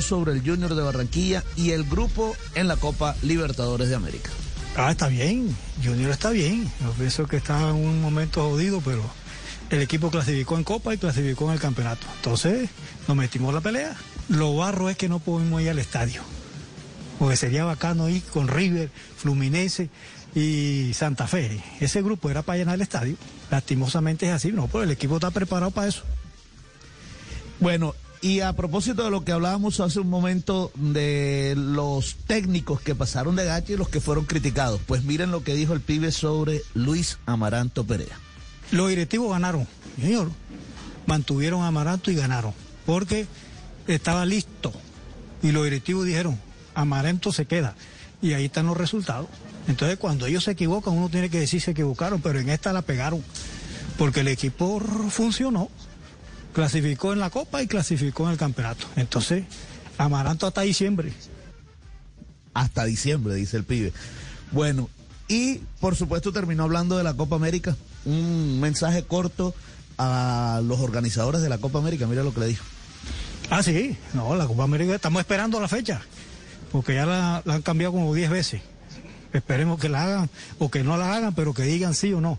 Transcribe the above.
sobre el Junior de Barranquilla y el grupo en la Copa Libertadores de América. Ah, está bien. Junior está bien. Yo pienso que está en un momento jodido, pero el equipo clasificó en Copa y clasificó en el campeonato. Entonces, nos metimos en la pelea. Lo barro es que no podemos ir al estadio. Porque sería bacano ir con River, Fluminense y Santa Fe. Ese grupo era para llenar el estadio. Lastimosamente es así, no, pero el equipo está preparado para eso. Bueno, y a propósito de lo que hablábamos hace un momento de los técnicos que pasaron de gacho y los que fueron criticados, pues miren lo que dijo el pibe sobre Luis Amaranto Perea. Los directivos ganaron, señor. Mantuvieron a Amaranto y ganaron. Porque estaba listo. Y los directivos dijeron, Amaranto se queda. Y ahí están los resultados. Entonces, cuando ellos se equivocan, uno tiene que decir se equivocaron, pero en esta la pegaron. Porque el equipo funcionó. Clasificó en la Copa y clasificó en el campeonato. Entonces, Amaranto hasta diciembre. Hasta diciembre, dice el pibe. Bueno, y por supuesto terminó hablando de la Copa América. Un mensaje corto a los organizadores de la Copa América. Mira lo que le dijo. Ah, sí. No, la Copa América, estamos esperando la fecha. Porque ya la, la han cambiado como 10 veces. Esperemos que la hagan o que no la hagan, pero que digan sí o no.